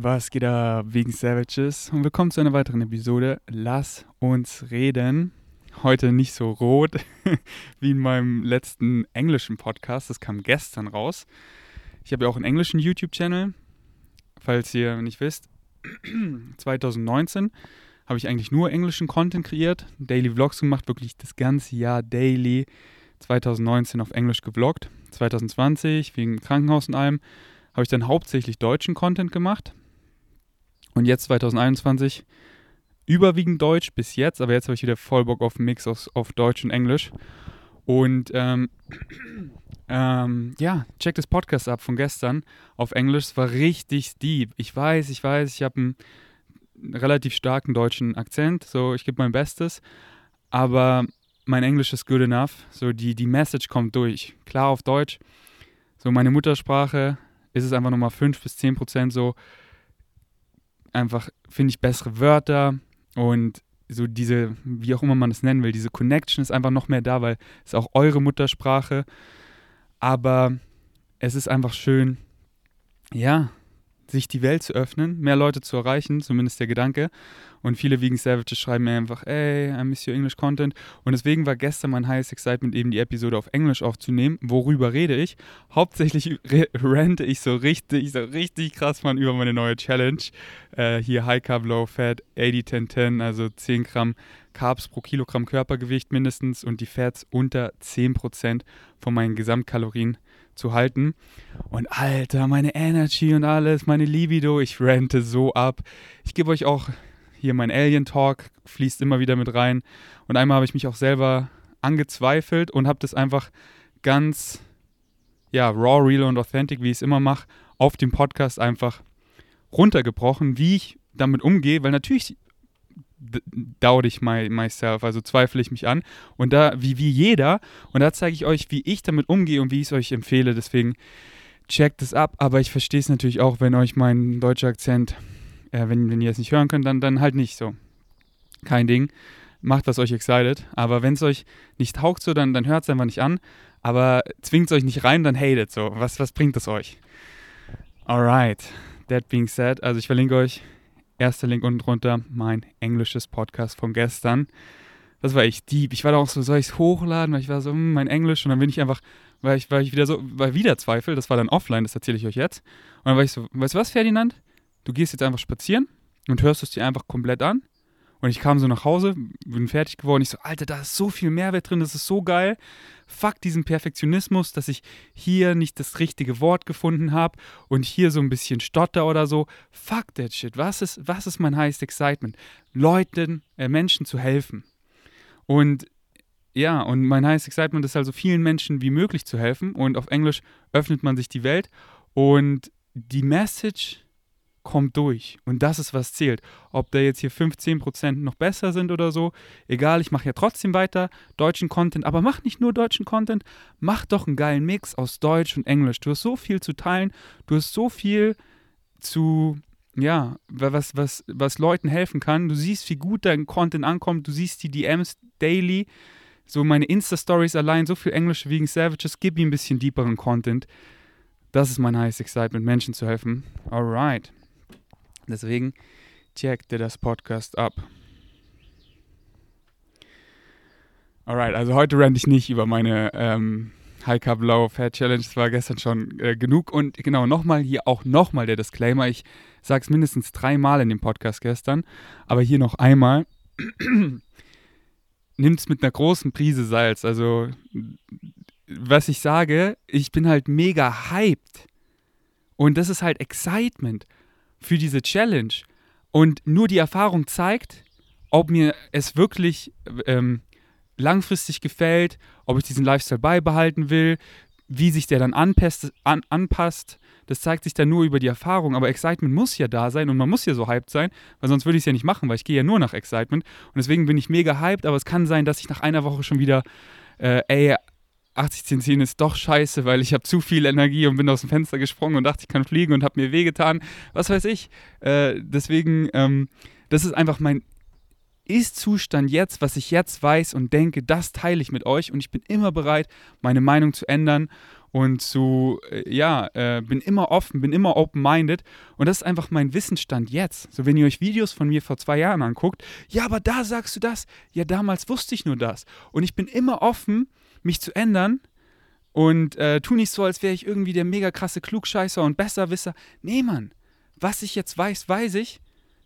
Was geht da wegen Savages? Und willkommen zu einer weiteren Episode. Lass uns reden. Heute nicht so rot wie in meinem letzten englischen Podcast. Das kam gestern raus. Ich habe ja auch einen englischen YouTube-Channel. Falls ihr nicht wisst, 2019 habe ich eigentlich nur englischen Content kreiert, Daily Vlogs gemacht, wirklich das ganze Jahr daily. 2019 auf Englisch gevloggt. 2020 wegen Krankenhaus und allem habe ich dann hauptsächlich deutschen Content gemacht. Und jetzt 2021 überwiegend Deutsch bis jetzt, aber jetzt habe ich wieder voll Bock auf einen Mix aus, auf Deutsch und Englisch. Und ähm, ähm, ja, check das Podcast ab von gestern auf Englisch. Es war richtig deep. Ich weiß, ich weiß, ich habe einen relativ starken deutschen Akzent, so ich gebe mein Bestes, aber mein Englisch ist good enough. So die, die Message kommt durch. Klar auf Deutsch. So meine Muttersprache ist es einfach nochmal 5 bis 10 Prozent so einfach, finde ich, bessere Wörter und so diese, wie auch immer man es nennen will, diese Connection ist einfach noch mehr da, weil es auch eure Muttersprache. Aber es ist einfach schön, ja, sich die Welt zu öffnen, mehr Leute zu erreichen, zumindest der Gedanke. Und viele Vegan Savages schreiben mir einfach, ey, I miss your English Content. Und deswegen war gestern mein highest excitement eben die Episode auf Englisch aufzunehmen. Worüber rede ich? Hauptsächlich rente ich so richtig, so richtig krass mal über meine neue Challenge. Äh, hier High Carb, Low Fat, 80-10-10, also 10 Gramm Carbs pro Kilogramm Körpergewicht mindestens und die Fats unter 10% von meinen Gesamtkalorien zu halten. Und Alter, meine Energy und alles, meine Libido, ich rente so ab. Ich gebe euch auch hier mein Alien Talk, fließt immer wieder mit rein. Und einmal habe ich mich auch selber angezweifelt und habe das einfach ganz, ja, raw, real und authentic, wie ich es immer mache, auf dem Podcast einfach runtergebrochen, wie ich damit umgehe, weil natürlich doubt ich my, myself, also zweifle ich mich an. Und da, wie, wie jeder, und da zeige ich euch, wie ich damit umgehe und wie ich es euch empfehle. Deswegen checkt es ab, aber ich verstehe es natürlich auch, wenn euch mein deutscher Akzent, äh, wenn, wenn ihr es nicht hören könnt, dann, dann halt nicht so. Kein Ding. Macht, was euch excited. Aber wenn es euch nicht taugt so, dann, dann hört es einfach nicht an. Aber zwingt es euch nicht rein, dann hatet so. Was, was bringt es euch? Alright. That being said, also ich verlinke euch Erster Link unten drunter, mein englisches Podcast von gestern. Das war echt deep. Ich war da auch so, soll ich es hochladen? Weil ich war so, hm, mein Englisch. Und dann bin ich einfach, weil ich, weil ich wieder so, weil wieder Zweifel, das war dann offline, das erzähle ich euch jetzt. Und dann war ich so, weißt du was, Ferdinand? Du gehst jetzt einfach spazieren und hörst es dir einfach komplett an. Und ich kam so nach Hause, bin fertig geworden. Ich so, Alter, da ist so viel Mehrwert drin, das ist so geil. Fuck diesen Perfektionismus, dass ich hier nicht das richtige Wort gefunden habe und hier so ein bisschen stotter oder so. Fuck that shit. Was ist, was ist mein highest excitement? Leuten, äh, Menschen zu helfen. Und ja, und mein highest excitement ist also vielen Menschen wie möglich zu helfen. Und auf Englisch öffnet man sich die Welt. Und die Message kommt durch. Und das ist, was zählt. Ob da jetzt hier 15% noch besser sind oder so, egal, ich mache ja trotzdem weiter deutschen Content, aber mach nicht nur deutschen Content, mach doch einen geilen Mix aus Deutsch und Englisch. Du hast so viel zu teilen, du hast so viel zu, ja, was, was, was Leuten helfen kann. Du siehst, wie gut dein Content ankommt, du siehst die DMs daily. So meine Insta-Stories allein, so viel Englisch wegen Savages, gib ihm ein bisschen deeperen Content. Das ist mein highest excitement, Menschen zu helfen. Alright. Deswegen checkt ihr das Podcast ab. Alright, also heute renne ich nicht über meine ähm, High Carb Low Fat Challenge. Das war gestern schon äh, genug. Und genau, nochmal hier auch nochmal der Disclaimer. Ich sage es mindestens dreimal in dem Podcast gestern, aber hier noch einmal. Nimmt es mit einer großen Prise Salz. Also, was ich sage, ich bin halt mega hyped. Und das ist halt Excitement für diese Challenge. Und nur die Erfahrung zeigt, ob mir es wirklich ähm, langfristig gefällt, ob ich diesen Lifestyle beibehalten will, wie sich der dann anpasst, an, anpasst. Das zeigt sich dann nur über die Erfahrung. Aber Excitement muss ja da sein und man muss ja so hyped sein, weil sonst würde ich es ja nicht machen, weil ich gehe ja nur nach Excitement. Und deswegen bin ich mega hyped, aber es kann sein, dass ich nach einer Woche schon wieder, äh, ey, 80 10 10 ist doch scheiße, weil ich habe zu viel Energie und bin aus dem Fenster gesprungen und dachte, ich kann fliegen und habe mir wehgetan. Was weiß ich. Äh, deswegen, ähm, das ist einfach mein Ist-Zustand jetzt, was ich jetzt weiß und denke, das teile ich mit euch und ich bin immer bereit, meine Meinung zu ändern und zu, äh, ja, äh, bin immer offen, bin immer open-minded und das ist einfach mein Wissensstand jetzt. So, wenn ihr euch Videos von mir vor zwei Jahren anguckt, ja, aber da sagst du das, ja, damals wusste ich nur das und ich bin immer offen, mich zu ändern und äh, tu nicht so, als wäre ich irgendwie der mega krasse Klugscheißer und Besserwisser. Nee, Mann, was ich jetzt weiß, weiß ich,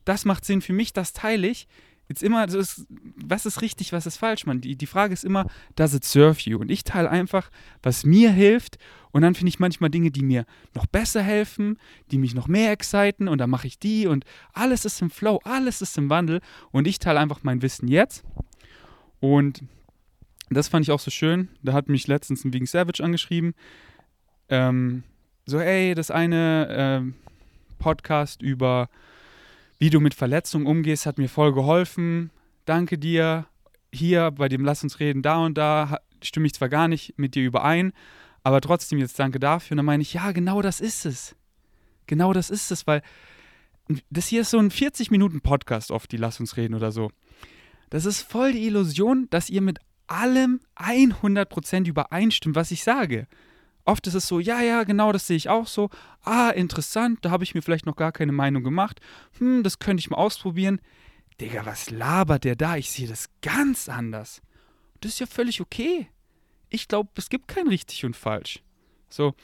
das macht Sinn für mich, das teile ich jetzt immer, so ist, was ist richtig, was ist falsch, man. Die, die Frage ist immer, does it serve you? Und ich teile einfach, was mir hilft. Und dann finde ich manchmal Dinge, die mir noch besser helfen, die mich noch mehr exciten. Und dann mache ich die. Und alles ist im Flow, alles ist im Wandel. Und ich teile einfach mein Wissen jetzt. Und das fand ich auch so schön. Da hat mich letztens ein Vegan Savage angeschrieben. Ähm, so, ey, das eine äh, Podcast über wie du mit Verletzungen umgehst, hat mir voll geholfen. Danke dir. Hier bei dem Lass uns reden, da und da stimme ich zwar gar nicht mit dir überein, aber trotzdem jetzt danke dafür. Und dann meine ich, ja, genau das ist es. Genau das ist es, weil das hier ist so ein 40-Minuten-Podcast oft, die Lass uns reden oder so. Das ist voll die Illusion, dass ihr mit allem 100% übereinstimmt, was ich sage. Oft ist es so, ja, ja, genau, das sehe ich auch so. Ah, interessant, da habe ich mir vielleicht noch gar keine Meinung gemacht. Hm, das könnte ich mal ausprobieren. Digga, was labert der da? Ich sehe das ganz anders. Das ist ja völlig okay. Ich glaube, es gibt kein richtig und falsch. So,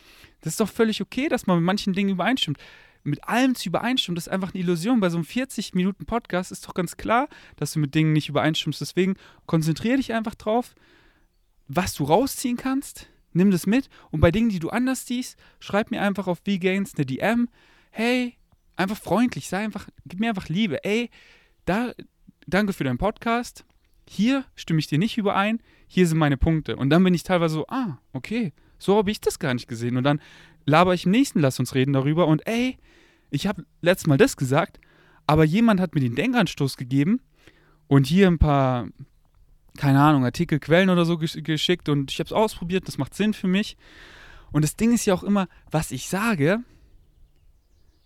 das ist doch völlig okay, dass man mit manchen Dingen übereinstimmt. Mit allem zu übereinstimmen, das ist einfach eine Illusion. Bei so einem 40-Minuten-Podcast ist doch ganz klar, dass du mit Dingen nicht übereinstimmst. Deswegen konzentriere dich einfach drauf, was du rausziehen kannst nimm das mit und bei Dingen, die du anders siehst, schreib mir einfach auf V-Gains eine DM. Hey, einfach freundlich, sei einfach, gib mir einfach Liebe. Ey, da, danke für deinen Podcast. Hier stimme ich dir nicht überein. Hier sind meine Punkte. Und dann bin ich teilweise so, ah, okay, so habe ich das gar nicht gesehen. Und dann laber ich im nächsten Lass uns reden darüber. Und ey, ich habe letztes Mal das gesagt, aber jemand hat mir den Denkanstoß gegeben und hier ein paar keine Ahnung, Artikel, Quellen oder so geschickt und ich habe es ausprobiert, das macht Sinn für mich. Und das Ding ist ja auch immer, was ich sage,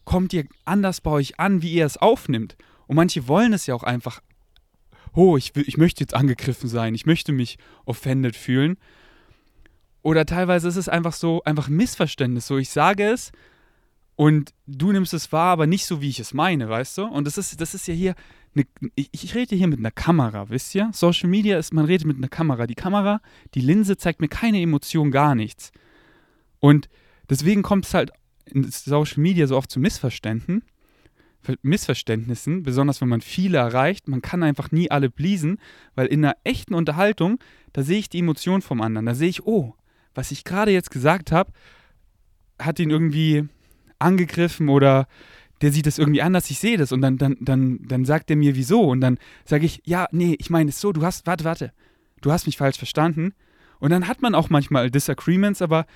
kommt ihr anders bei euch an, wie ihr es aufnimmt. Und manche wollen es ja auch einfach, oh, ich, ich möchte jetzt angegriffen sein, ich möchte mich offended fühlen. Oder teilweise ist es einfach so, einfach ein Missverständnis. So, ich sage es und du nimmst es wahr, aber nicht so, wie ich es meine, weißt du? Und das ist, das ist ja hier eine, ich, ich, rede hier mit einer Kamera, wisst ihr? Social Media ist, man redet mit einer Kamera. Die Kamera, die Linse zeigt mir keine Emotion, gar nichts. Und deswegen kommt es halt in Social Media so oft zu Missverständnissen, Missverständnissen, besonders wenn man viele erreicht. Man kann einfach nie alle pleasen, weil in einer echten Unterhaltung, da sehe ich die Emotion vom anderen. Da sehe ich, oh, was ich gerade jetzt gesagt habe, hat ihn irgendwie angegriffen oder der sieht es irgendwie anders, ich sehe das und dann, dann, dann, dann sagt er mir, wieso und dann sage ich, ja, nee, ich meine es so, du hast, warte, warte, du hast mich falsch verstanden und dann hat man auch manchmal Disagreements, aber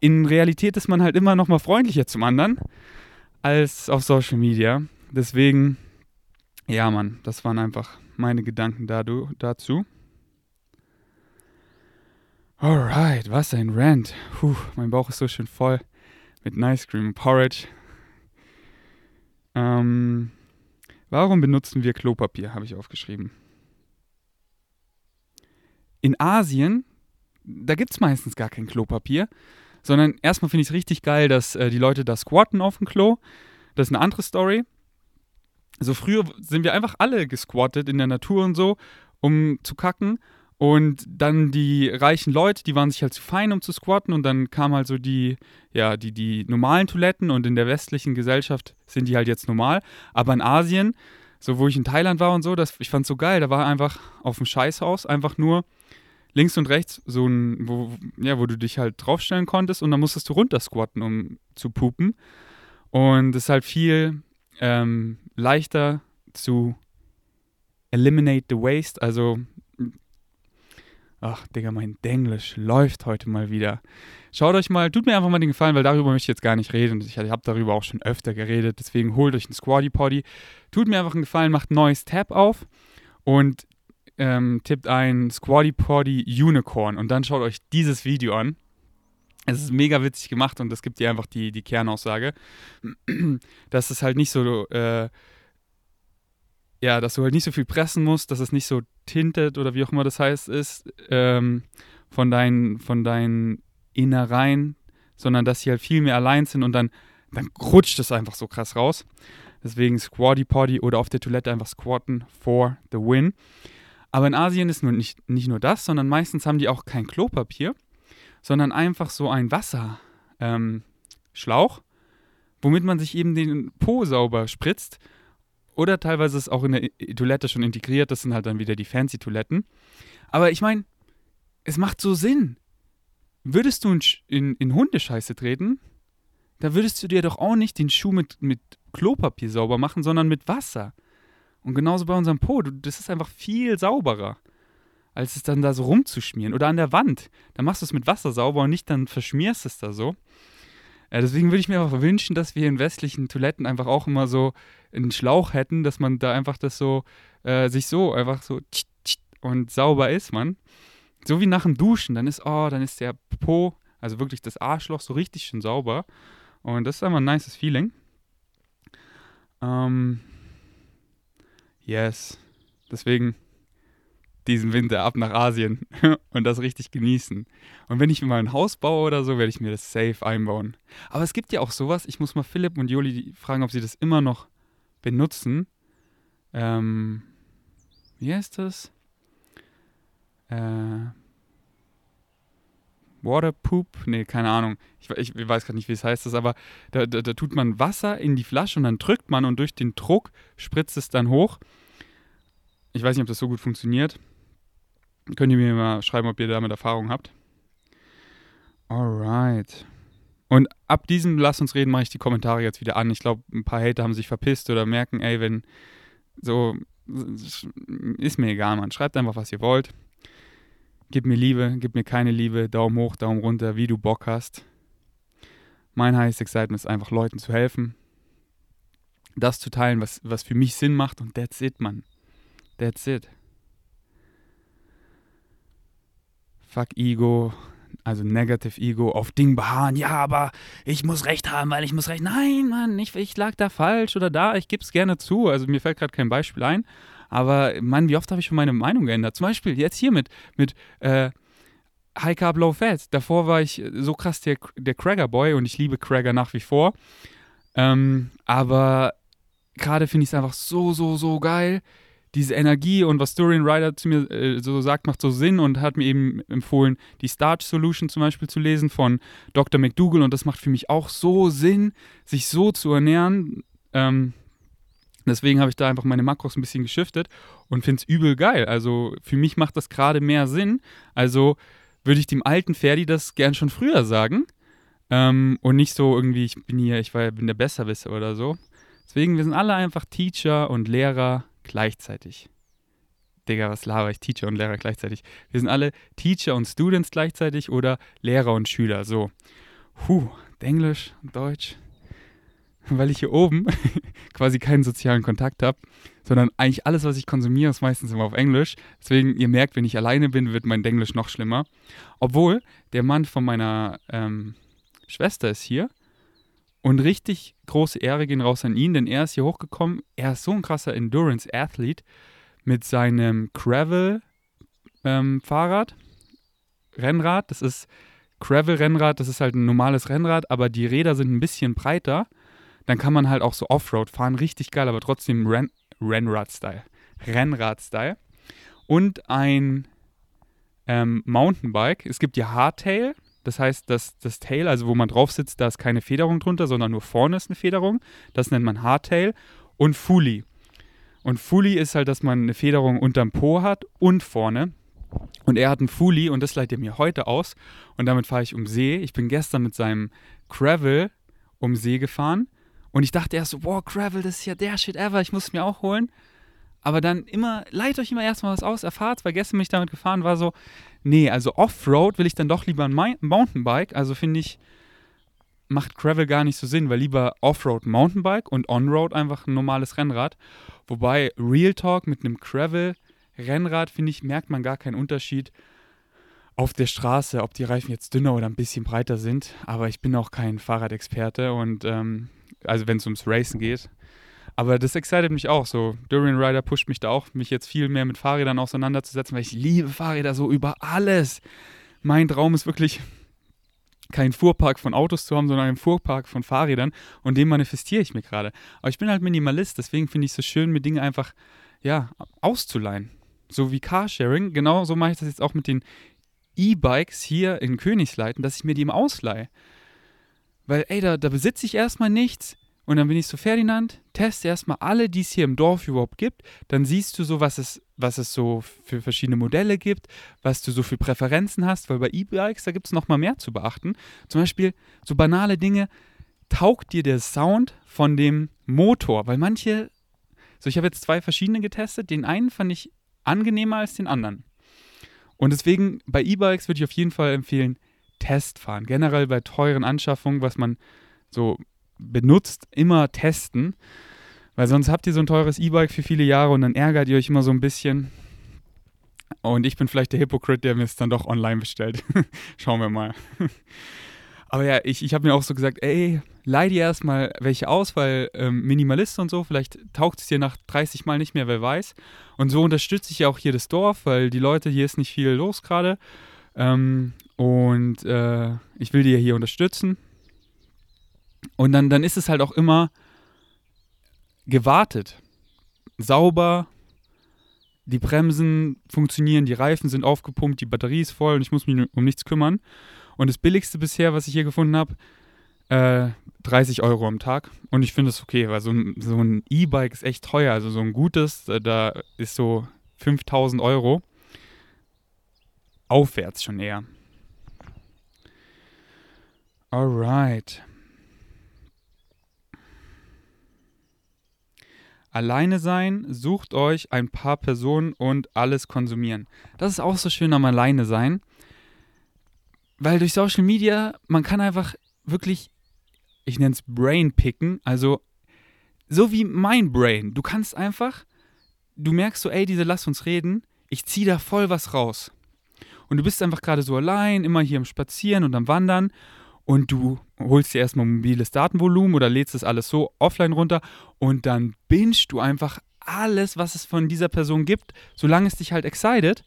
in Realität ist man halt immer noch mal freundlicher zum anderen als auf Social Media. Deswegen, ja, Mann, das waren einfach meine Gedanken dazu. Alright, was ein Rant. Puh, mein Bauch ist so schön voll mit Nice Cream Porridge. Ähm, warum benutzen wir Klopapier, habe ich aufgeschrieben. In Asien, da gibt es meistens gar kein Klopapier, sondern erstmal finde ich es richtig geil, dass äh, die Leute da squatten auf dem Klo. Das ist eine andere Story. Also früher sind wir einfach alle gesquattet in der Natur und so, um zu kacken. Und dann die reichen Leute, die waren sich halt zu fein, um zu squatten. Und dann kamen halt so die, ja, die, die normalen Toiletten. Und in der westlichen Gesellschaft sind die halt jetzt normal. Aber in Asien, so wo ich in Thailand war und so, das, ich fand es so geil. Da war einfach auf dem Scheißhaus einfach nur links und rechts so ein, wo, ja, wo du dich halt draufstellen konntest. Und dann musstest du runter squatten, um zu pupen. Und es ist halt viel ähm, leichter zu eliminate the waste, also Ach, Digga, mein Denglisch läuft heute mal wieder. Schaut euch mal, tut mir einfach mal den Gefallen, weil darüber möchte ich jetzt gar nicht reden. Ich habe darüber auch schon öfter geredet. Deswegen holt euch einen Squatty Potty. Tut mir einfach einen Gefallen, macht ein neues Tab auf und ähm, tippt ein Squatty Potty Unicorn und dann schaut euch dieses Video an. Es ist mega witzig gemacht und das gibt dir einfach die, die Kernaussage, dass es halt nicht so äh, ja, dass du halt nicht so viel pressen musst, dass es nicht so tintet oder wie auch immer das heißt ist, ähm, von deinen, von deinen Innereien, sondern dass sie halt viel mehr allein sind und dann, dann rutscht es einfach so krass raus. Deswegen Squatty Potty oder auf der Toilette einfach squatten for the win. Aber in Asien ist nur nicht, nicht nur das, sondern meistens haben die auch kein Klopapier, sondern einfach so ein Wasserschlauch, ähm, womit man sich eben den Po sauber spritzt. Oder teilweise ist auch in der Toilette schon integriert. Das sind halt dann wieder die fancy Toiletten. Aber ich meine, es macht so Sinn. Würdest du in, in, Hundescheiße treten, da würdest du dir doch auch nicht den Schuh mit, mit Klopapier sauber machen, sondern mit Wasser. Und genauso bei unserem Po, das ist einfach viel sauberer, als es dann da so rumzuschmieren. Oder an der Wand, da machst du es mit Wasser sauber und nicht dann verschmierst es da so. Ja, deswegen würde ich mir einfach wünschen, dass wir in westlichen Toiletten einfach auch immer so einen Schlauch hätten, dass man da einfach das so, äh, sich so einfach so und sauber ist, man. So wie nach dem Duschen, dann ist, oh, dann ist der Po, also wirklich das Arschloch so richtig schön sauber. Und das ist einfach ein nices Feeling. Ähm, yes. Deswegen diesen Winter ab nach Asien und das richtig genießen. Und wenn ich mir mal ein Haus baue oder so, werde ich mir das safe einbauen. Aber es gibt ja auch sowas, ich muss mal Philipp und Joli fragen, ob sie das immer noch benutzen. Ähm, wie heißt das? Äh, Water Poop? Nee, keine Ahnung. Ich, ich, ich weiß gerade nicht, wie es heißt, das, aber da, da, da, tut man Wasser in die Flasche und dann drückt man und durch den Druck spritzt es dann hoch. Ich weiß nicht, ob das so gut funktioniert. Könnt ihr mir mal schreiben, ob ihr damit Erfahrung habt. Alright. Und ab diesem Lass uns reden mache ich die Kommentare jetzt wieder an. Ich glaube, ein paar Hater haben sich verpisst oder merken, ey, wenn so, ist mir egal, man. Schreibt einfach, was ihr wollt. Gib mir Liebe, gib mir keine Liebe, Daumen hoch, Daumen runter, wie du Bock hast. Mein highest excitement ist einfach Leuten zu helfen, das zu teilen, was, was für mich Sinn macht und that's it, man. That's it. Fuck Ego, also Negative Ego, auf Ding beharren. Ja, aber ich muss Recht haben, weil ich muss Recht. Nein, Mann, ich, ich lag da falsch oder da. Ich gebe es gerne zu. Also mir fällt gerade kein Beispiel ein. Aber Mann, wie oft habe ich schon meine Meinung geändert? Zum Beispiel jetzt hier mit, mit äh, High Carb, Low Fat. Davor war ich so krass der, der Cracker Boy und ich liebe Cracker nach wie vor. Ähm, aber gerade finde ich es einfach so, so, so geil. Diese Energie und was Dorian Ryder zu mir äh, so sagt, macht so Sinn und hat mir eben empfohlen, die Starch Solution zum Beispiel zu lesen von Dr. McDougall und das macht für mich auch so Sinn, sich so zu ernähren. Ähm, Deswegen habe ich da einfach meine Makros ein bisschen geschiftet und finde es übel geil. Also für mich macht das gerade mehr Sinn. Also würde ich dem alten Ferdi das gern schon früher sagen. Ähm, und nicht so irgendwie, ich bin hier, ich war, bin der Besserwisser oder so. Deswegen, wir sind alle einfach Teacher und Lehrer gleichzeitig. Digga, was laber ich? Teacher und Lehrer gleichzeitig. Wir sind alle Teacher und Students gleichzeitig oder Lehrer und Schüler. So. Puh, Englisch, Deutsch, weil ich hier oben quasi keinen sozialen Kontakt habe, sondern eigentlich alles, was ich konsumiere, ist meistens immer auf Englisch. Deswegen, ihr merkt, wenn ich alleine bin, wird mein Englisch noch schlimmer. Obwohl, der Mann von meiner ähm, Schwester ist hier und richtig große Ehre gehen raus an ihn, denn er ist hier hochgekommen. Er ist so ein krasser Endurance-Athlet mit seinem Gravel-Fahrrad, ähm, Rennrad. Das ist Gravel-Rennrad, das ist halt ein normales Rennrad, aber die Räder sind ein bisschen breiter dann kann man halt auch so Offroad fahren, richtig geil, aber trotzdem Ren Rennrad-Style. Rennrad-Style. Und ein ähm, Mountainbike. Es gibt ja Hardtail, das heißt, dass das Tail, also wo man drauf sitzt, da ist keine Federung drunter, sondern nur vorne ist eine Federung. Das nennt man Hardtail. Und Fully. Und Fully ist halt, dass man eine Federung unterm Po hat und vorne. Und er hat einen Fully und das leitet er mir heute aus. Und damit fahre ich um See. Ich bin gestern mit seinem Gravel um See gefahren. Und ich dachte erst so, wow, Gravel, das ist ja der Shit ever, ich muss es mir auch holen. Aber dann immer, leitet euch immer erstmal was aus, erfahrt, weil gestern bin ich damit gefahren, war so, nee, also Offroad will ich dann doch lieber ein Mountainbike. Also finde ich, macht Gravel gar nicht so Sinn, weil lieber Offroad Mountainbike und Onroad einfach ein normales Rennrad. Wobei Real Talk mit einem Gravel Rennrad, finde ich, merkt man gar keinen Unterschied auf der Straße, ob die Reifen jetzt dünner oder ein bisschen breiter sind. Aber ich bin auch kein Fahrradexperte und ähm, also wenn es ums Racen geht. Aber das excited mich auch so. Durian Rider pusht mich da auch, mich jetzt viel mehr mit Fahrrädern auseinanderzusetzen, weil ich liebe Fahrräder so über alles. Mein Traum ist wirklich, keinen Fuhrpark von Autos zu haben, sondern einen Fuhrpark von Fahrrädern und den manifestiere ich mir gerade. Aber ich bin halt Minimalist, deswegen finde ich es so schön, mir Dinge einfach, ja, auszuleihen. So wie Carsharing, genau so mache ich das jetzt auch mit den E-Bikes hier in Königsleiten, dass ich mir die immer ausleihe. Weil, ey, da, da besitze ich erstmal nichts. Und dann bin ich so, Ferdinand, teste erstmal alle, die es hier im Dorf überhaupt gibt. Dann siehst du so, was es, was es so für verschiedene Modelle gibt, was du so für Präferenzen hast, weil bei E-Bikes, da gibt es nochmal mehr zu beachten. Zum Beispiel so banale Dinge, taugt dir der Sound von dem Motor? Weil manche, so ich habe jetzt zwei verschiedene getestet, den einen fand ich angenehmer als den anderen. Und deswegen bei E-Bikes würde ich auf jeden Fall empfehlen, Testfahren. Generell bei teuren Anschaffungen, was man so benutzt, immer testen. Weil sonst habt ihr so ein teures E-Bike für viele Jahre und dann ärgert ihr euch immer so ein bisschen. Und ich bin vielleicht der Hypocrite, der mir es dann doch online bestellt. Schauen wir mal. Aber ja, ich, ich habe mir auch so gesagt, ey, leih dir erstmal welche aus, weil ähm, Minimalist und so, vielleicht taucht es dir nach 30 Mal nicht mehr, wer weiß. Und so unterstütze ich ja auch hier das Dorf, weil die Leute, hier ist nicht viel los gerade. Ähm, und äh, ich will die ja hier unterstützen. Und dann, dann ist es halt auch immer gewartet. Sauber, die Bremsen funktionieren, die Reifen sind aufgepumpt, die Batterie ist voll und ich muss mich um nichts kümmern. Und das billigste bisher, was ich hier gefunden habe, äh, 30 Euro am Tag. Und ich finde es okay, weil so ein, so ein E-Bike ist echt teuer. Also so ein gutes, äh, da ist so 5000 Euro. Aufwärts schon eher. Alright. Alleine sein, sucht euch ein paar Personen und alles konsumieren. Das ist auch so schön am Alleine sein. Weil durch Social Media, man kann einfach wirklich, ich nenne es Brain picken, also so wie mein Brain. Du kannst einfach, du merkst so, ey, diese Lass uns reden, ich ziehe da voll was raus. Und du bist einfach gerade so allein, immer hier am Spazieren und am Wandern und du holst dir erstmal mobiles Datenvolumen oder lädst das alles so offline runter und dann bingst du einfach alles, was es von dieser Person gibt, solange es dich halt excited.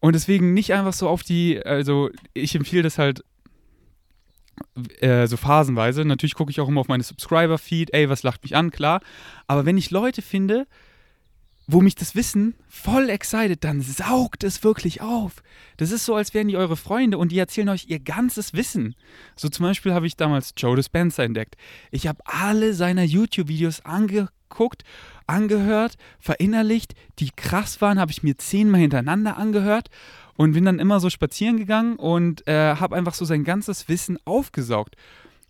Und deswegen nicht einfach so auf die, also ich empfehle das halt äh, so phasenweise. Natürlich gucke ich auch immer auf meine Subscriber-Feed, ey, was lacht mich an, klar. Aber wenn ich Leute finde, wo mich das Wissen voll excited, dann saugt es wirklich auf. Das ist so, als wären die eure Freunde und die erzählen euch ihr ganzes Wissen. So zum Beispiel habe ich damals Joe Dispenza entdeckt. Ich habe alle seiner YouTube-Videos angeguckt, angehört, verinnerlicht, die krass waren, habe ich mir zehnmal hintereinander angehört und bin dann immer so spazieren gegangen und äh, habe einfach so sein ganzes Wissen aufgesaugt.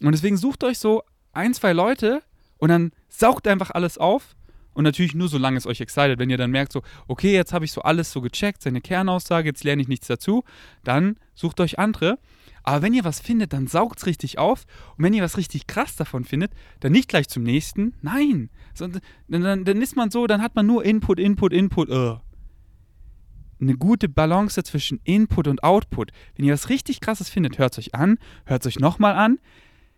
Und deswegen sucht euch so ein, zwei Leute und dann saugt einfach alles auf und natürlich nur, solange es euch excited. Wenn ihr dann merkt, so, okay, jetzt habe ich so alles so gecheckt, seine Kernaussage, jetzt lerne ich nichts dazu, dann sucht euch andere. Aber wenn ihr was findet, dann saugt es richtig auf. Und wenn ihr was richtig krass davon findet, dann nicht gleich zum nächsten. Nein. So, dann, dann, ist man so, dann hat man nur Input, Input, Input. Uh. Eine gute Balance zwischen Input und Output. Wenn ihr was richtig krasses findet, hört es euch an, hört es euch nochmal an,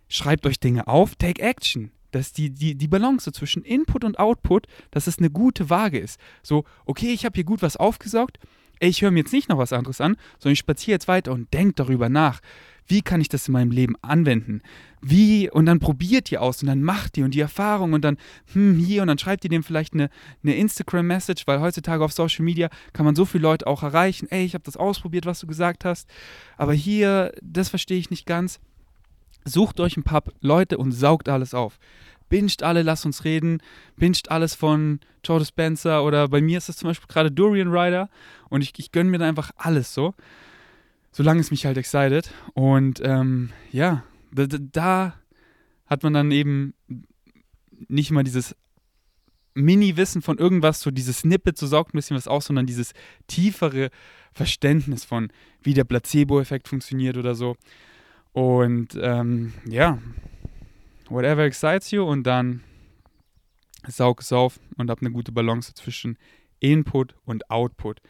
schreibt euch Dinge auf, take action dass die, die, die Balance zwischen Input und Output, dass es eine gute Waage ist. So, okay, ich habe hier gut was aufgesaugt, ich höre mir jetzt nicht noch was anderes an, sondern ich spaziere jetzt weiter und denke darüber nach. Wie kann ich das in meinem Leben anwenden? Wie, und dann probiert ihr aus und dann macht ihr und die Erfahrung und dann, hm, hier und dann schreibt ihr dem vielleicht eine, eine Instagram-Message, weil heutzutage auf Social Media kann man so viele Leute auch erreichen. Ey, ich habe das ausprobiert, was du gesagt hast, aber hier, das verstehe ich nicht ganz. Sucht euch ein paar Leute und saugt alles auf. Binscht alle, lasst uns reden. Binscht alles von Joe Spencer oder bei mir ist es zum Beispiel gerade Durian Rider und ich, ich gönne mir da einfach alles so. Solange es mich halt excited. Und ähm, ja, da, da hat man dann eben nicht mal dieses Mini-Wissen von irgendwas, so dieses Snippet, so saugt ein bisschen was aus, sondern dieses tiefere Verständnis von, wie der Placebo-Effekt funktioniert oder so. Und ähm, ja, whatever excites you und dann saug es auf und hab eine gute Balance zwischen Input und Output.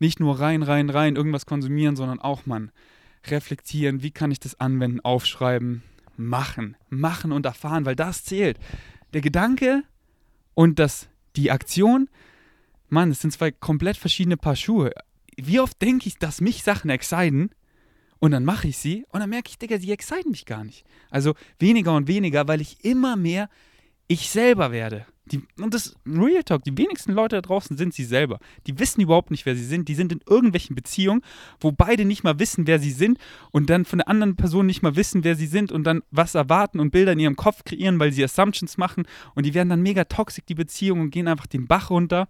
Nicht nur rein, rein, rein irgendwas konsumieren, sondern auch man reflektieren, wie kann ich das anwenden, aufschreiben, machen, machen und erfahren, weil das zählt. Der Gedanke und das, die Aktion, Mann, es sind zwei komplett verschiedene Paar Schuhe. Wie oft denke ich, dass mich Sachen exciten und dann mache ich sie und dann merke ich, Digga, sie exciten mich gar nicht. Also weniger und weniger, weil ich immer mehr ich selber werde. Die, und das Real Talk, die wenigsten Leute da draußen sind sie selber. Die wissen überhaupt nicht, wer sie sind. Die sind in irgendwelchen Beziehungen, wo beide nicht mal wissen, wer sie sind und dann von der anderen Person nicht mal wissen, wer sie sind und dann was erwarten und Bilder in ihrem Kopf kreieren, weil sie Assumptions machen und die werden dann mega toxisch, die Beziehungen, und gehen einfach den Bach runter.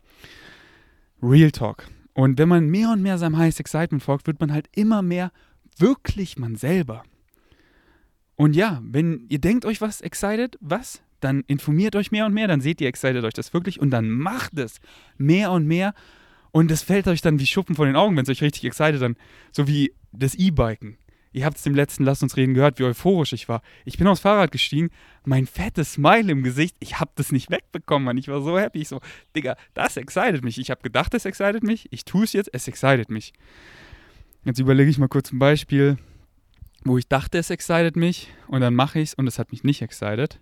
Real Talk. Und wenn man mehr und mehr seinem Highest Excitement folgt, wird man halt immer mehr wirklich man selber. Und ja, wenn ihr denkt euch was excited, was? Dann informiert euch mehr und mehr, dann seht ihr excited euch das wirklich und dann macht es mehr und mehr. Und es fällt euch dann wie Schuppen von den Augen, wenn es euch richtig excited dann, so wie das E-Biken. Ihr habt es dem letzten Lass uns reden gehört, wie euphorisch ich war. Ich bin aufs Fahrrad gestiegen, mein fettes Smile im Gesicht, ich habe das nicht wegbekommen, Mann. Ich war so happy. Ich so, Digga, das excited mich. Ich habe gedacht, es excited mich. Ich tue es jetzt, es excited mich. Jetzt überlege ich mal kurz ein Beispiel, wo ich dachte, es excited mich und dann mache ich es und es hat mich nicht excited.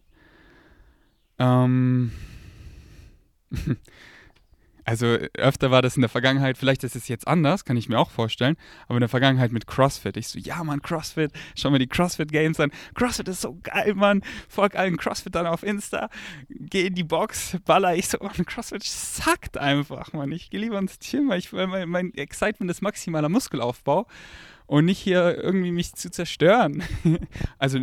Ähm. Also öfter war das in der Vergangenheit, vielleicht ist es jetzt anders, kann ich mir auch vorstellen, aber in der Vergangenheit mit CrossFit. Ich so, ja Mann, CrossFit, schau mir die CrossFit Games an. CrossFit ist so geil, Mann. Folg allen CrossFit dann auf Insta, geh in die Box, baller ich so, Mann, CrossFit sackt einfach, Mann. Ich gehe lieber ins Gym, weil ich, mein, mein Excitement ist maximaler Muskelaufbau und nicht hier irgendwie mich zu zerstören. also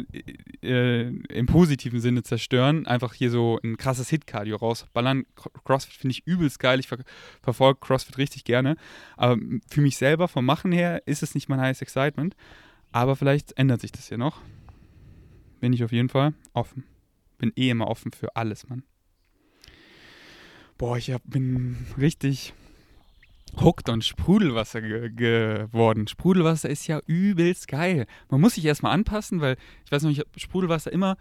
äh, im positiven Sinne zerstören, einfach hier so ein krasses Hit-Cardio rausballern. CrossFit finde ich übelst geil, ich ver verfolge CrossFit richtig gerne, aber für mich selber vom Machen her ist es nicht mein highest excitement, aber vielleicht ändert sich das hier noch. Bin ich auf jeden Fall offen. Bin eh immer offen für alles, Mann. Boah, ich hab, bin richtig hooked on Sprudelwasser ge geworden. Sprudelwasser ist ja übelst geil. Man muss sich erstmal anpassen, weil ich weiß noch, ich habe Sprudelwasser immer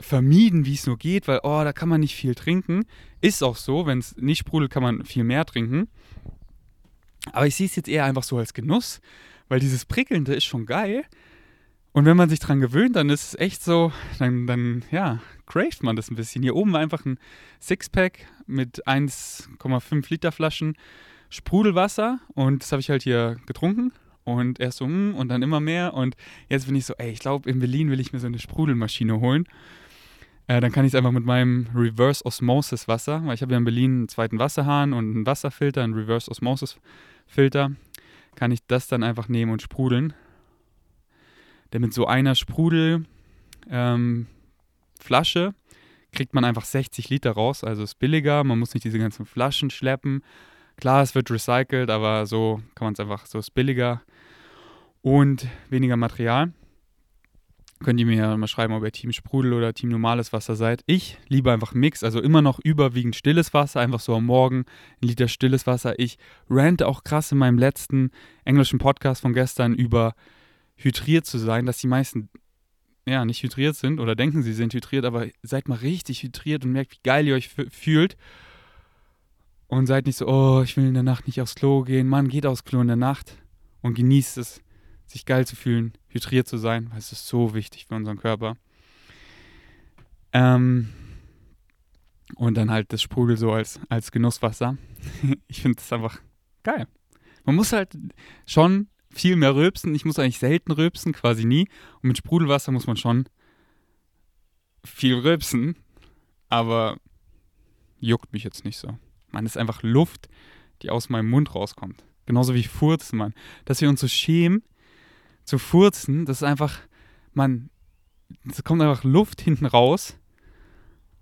vermieden, wie es nur geht, weil, oh, da kann man nicht viel trinken. Ist auch so, wenn es nicht sprudelt, kann man viel mehr trinken. Aber ich sehe es jetzt eher einfach so als Genuss, weil dieses Prickelnde ist schon geil. Und wenn man sich dran gewöhnt, dann ist es echt so, dann, dann ja, craved man das ein bisschen. Hier oben war einfach ein Sixpack mit 1,5 Liter Flaschen Sprudelwasser und das habe ich halt hier getrunken und erst so, hm, und dann immer mehr und jetzt bin ich so, ey, ich glaube, in Berlin will ich mir so eine Sprudelmaschine holen. Äh, dann kann ich es einfach mit meinem Reverse Osmosis Wasser, weil ich habe ja in Berlin einen zweiten Wasserhahn und einen Wasserfilter, einen Reverse Osmosis Filter, kann ich das dann einfach nehmen und sprudeln. Denn mit so einer Sprudelflasche ähm, kriegt man einfach 60 Liter raus, also ist billiger, man muss nicht diese ganzen Flaschen schleppen Klar, es wird recycelt, aber so kann man es einfach, so ist billiger und weniger Material. Könnt ihr mir mal schreiben, ob ihr Team Sprudel oder Team normales Wasser seid. Ich liebe einfach Mix, also immer noch überwiegend stilles Wasser, einfach so am Morgen ein Liter stilles Wasser. Ich rante auch krass in meinem letzten englischen Podcast von gestern über hydriert zu sein, dass die meisten ja nicht hydriert sind oder denken, sie sind hydriert, aber seid mal richtig hydriert und merkt, wie geil ihr euch fühlt und seid nicht so, oh, ich will in der Nacht nicht aufs Klo gehen. Mann, geht aufs Klo in der Nacht und genießt es, sich geil zu fühlen, hydriert zu sein, weil es ist so wichtig für unseren Körper. Ähm, und dann halt das Sprudel so als, als Genusswasser. ich finde das einfach geil. Man muss halt schon viel mehr rülpsen. Ich muss eigentlich selten rülpsen, quasi nie. Und mit Sprudelwasser muss man schon viel rülpsen. Aber juckt mich jetzt nicht so. Man, ist einfach Luft, die aus meinem Mund rauskommt. Genauso wie Furzen, Mann. Dass wir uns so schämen zu furzen, das ist einfach, man, es kommt einfach Luft hinten raus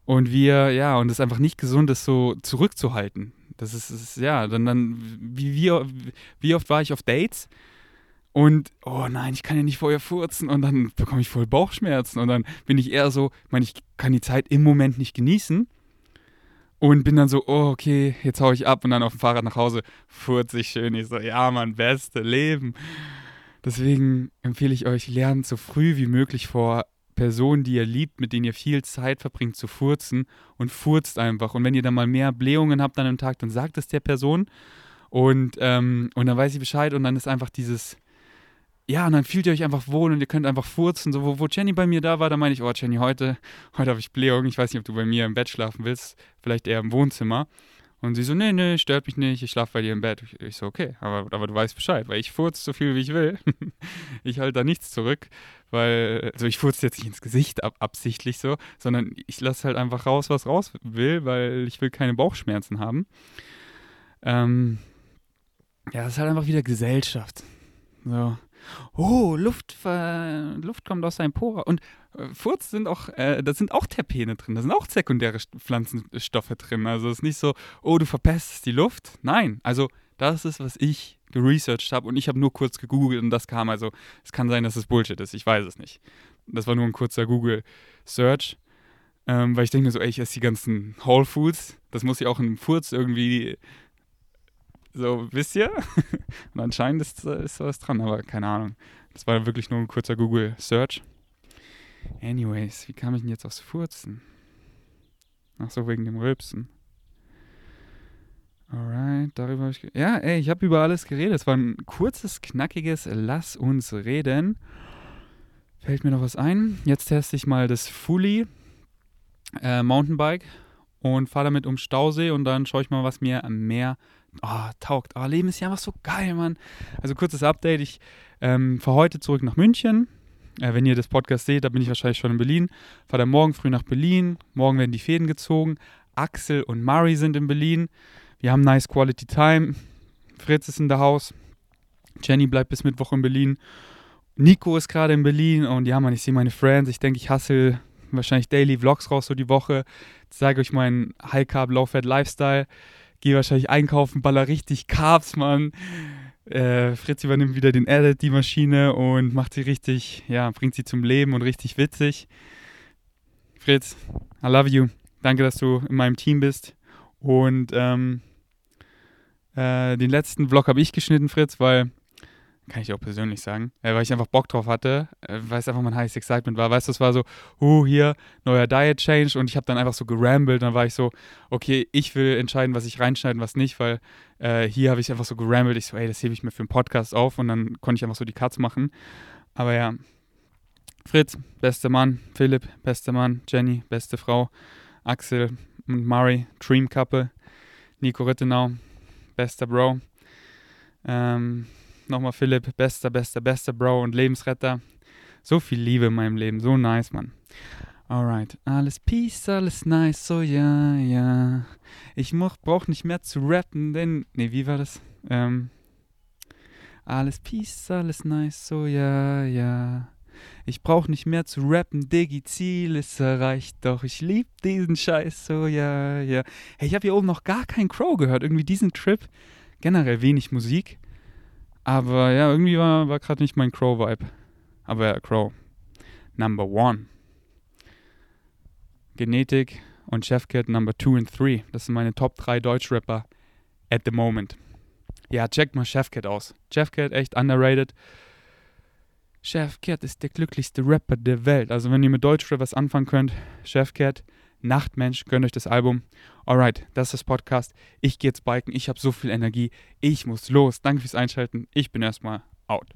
und wir, ja, und es ist einfach nicht gesund, das so zurückzuhalten. Das ist, ist ja, dann, dann wie, wie, wie oft war ich auf Dates und, oh nein, ich kann ja nicht vorher furzen und dann bekomme ich voll Bauchschmerzen und dann bin ich eher so, ich meine, ich kann die Zeit im Moment nicht genießen und bin dann so, oh, okay, jetzt hau ich ab und dann auf dem Fahrrad nach Hause, furzt sich schön. Ich so, ja, Mann, beste Leben. Deswegen empfehle ich euch, lernt so früh wie möglich vor Personen, die ihr liebt, mit denen ihr viel Zeit verbringt, zu furzen und furzt einfach. Und wenn ihr dann mal mehr Blähungen habt an einem Tag, dann sagt es der Person und, ähm, und dann weiß sie Bescheid und dann ist einfach dieses, ja, und dann fühlt ihr euch einfach wohl und ihr könnt einfach furzen. So, wo, wo Jenny bei mir da war, da meine ich, oh Jenny, heute, heute habe ich Blähung. Ich weiß nicht, ob du bei mir im Bett schlafen willst, vielleicht eher im Wohnzimmer. Und sie so, nee, nee, stört mich nicht, ich schlafe bei dir im Bett. Ich, ich so, okay, aber, aber du weißt Bescheid, weil ich furze so viel, wie ich will. ich halte da nichts zurück, weil, also ich furze jetzt nicht ins Gesicht ab, absichtlich so, sondern ich lasse halt einfach raus, was raus will, weil ich will keine Bauchschmerzen haben. Ähm, ja, das ist halt einfach wieder Gesellschaft. So. Oh, Luft, Luft kommt aus seinem Pora. Und äh, Furz sind auch, äh, da sind auch Terpene drin, da sind auch sekundäre Pflanzenstoffe drin. Also es ist nicht so, oh, du verpestest die Luft. Nein, also das ist, was ich geresearched habe und ich habe nur kurz gegoogelt und das kam. Also es kann sein, dass es Bullshit ist, ich weiß es nicht. Das war nur ein kurzer Google-Search. Ähm, weil ich denke mir so, ey, ich esse die ganzen Whole Foods. Das muss ja auch in Furz irgendwie so, wisst ihr? Und anscheinend ist, ist was dran, aber keine Ahnung. Das war wirklich nur ein kurzer Google-Search. Anyways, wie kam ich denn jetzt aufs Furzen? Ach so, wegen dem Rülpsen. Alright, darüber habe ich. Ja, ey, ich habe über alles geredet. Es war ein kurzes, knackiges Lass uns reden. Fällt mir noch was ein? Jetzt teste ich mal das Fully äh, Mountainbike und fahre damit um Stausee und dann schaue ich mal, was mir mehr oh, taugt. Oh, Leben ist ja einfach so geil, Mann. Also kurzes Update. Ich ähm, fahre heute zurück nach München. Äh, wenn ihr das Podcast seht, da bin ich wahrscheinlich schon in Berlin. Fahre dann morgen früh nach Berlin. Morgen werden die Fäden gezogen. Axel und Mari sind in Berlin. Wir haben nice Quality Time. Fritz ist in der Haus. Jenny bleibt bis Mittwoch in Berlin. Nico ist gerade in Berlin und ja, man, ich sehe meine Friends. Ich denke, ich hasse wahrscheinlich Daily Vlogs raus so die Woche. Zeige euch meinen High Carb Low Fat Lifestyle gehe wahrscheinlich einkaufen, baller richtig Carbs, Mann. Äh, Fritz übernimmt wieder den Edit, die Maschine und macht sie richtig, ja, bringt sie zum Leben und richtig witzig. Fritz, I love you. Danke, dass du in meinem Team bist. Und ähm, äh, den letzten Vlog habe ich geschnitten, Fritz, weil kann ich auch persönlich sagen, äh, weil ich einfach Bock drauf hatte, äh, weil es einfach mein heißes Excitement war. Weißt du, es war so, uh, hier, neuer Diet Change und ich habe dann einfach so gerambelt. Dann war ich so, okay, ich will entscheiden, was ich reinschneide und was nicht, weil äh, hier habe ich einfach so gerambelt. Ich so, ey, das hebe ich mir für einen Podcast auf und dann konnte ich einfach so die Cuts machen. Aber ja, Fritz, bester Mann, Philipp, bester Mann, Jenny, beste Frau, Axel und Murray, Dream Couple, Nico Rittenau, bester Bro. Ähm, Nochmal Philipp, bester, bester, bester Bro und Lebensretter. So viel Liebe in meinem Leben, so nice, Mann. Alright, alles Peace, alles nice, so ja, ja. Ich brauch nicht mehr zu rappen, denn. Ne, wie war das? Ähm. Alles Peace, alles nice, so ja, ja. Ich brauch nicht mehr zu rappen, Diggi, Ziel ist erreicht, doch ich lieb diesen Scheiß, so ja, ja. Hey, ich habe hier oben noch gar keinen Crow gehört, irgendwie diesen Trip. Generell wenig Musik. Aber ja, irgendwie war, war gerade nicht mein Crow-Vibe. Aber ja, Crow. Number one. Genetik und Chefcat Number two and three. Das sind meine Top 3 Deutschrapper at the moment. Ja, checkt mal Chefcat aus. Chefcat echt underrated. Chefcat ist der glücklichste Rapper der Welt. Also wenn ihr mit Deutschrap was anfangen könnt, Chefcat Nachtmensch, gönnt euch das Album. Alright, das ist das Podcast. Ich gehe jetzt biken, ich habe so viel Energie. Ich muss los. Danke fürs Einschalten. Ich bin erstmal out.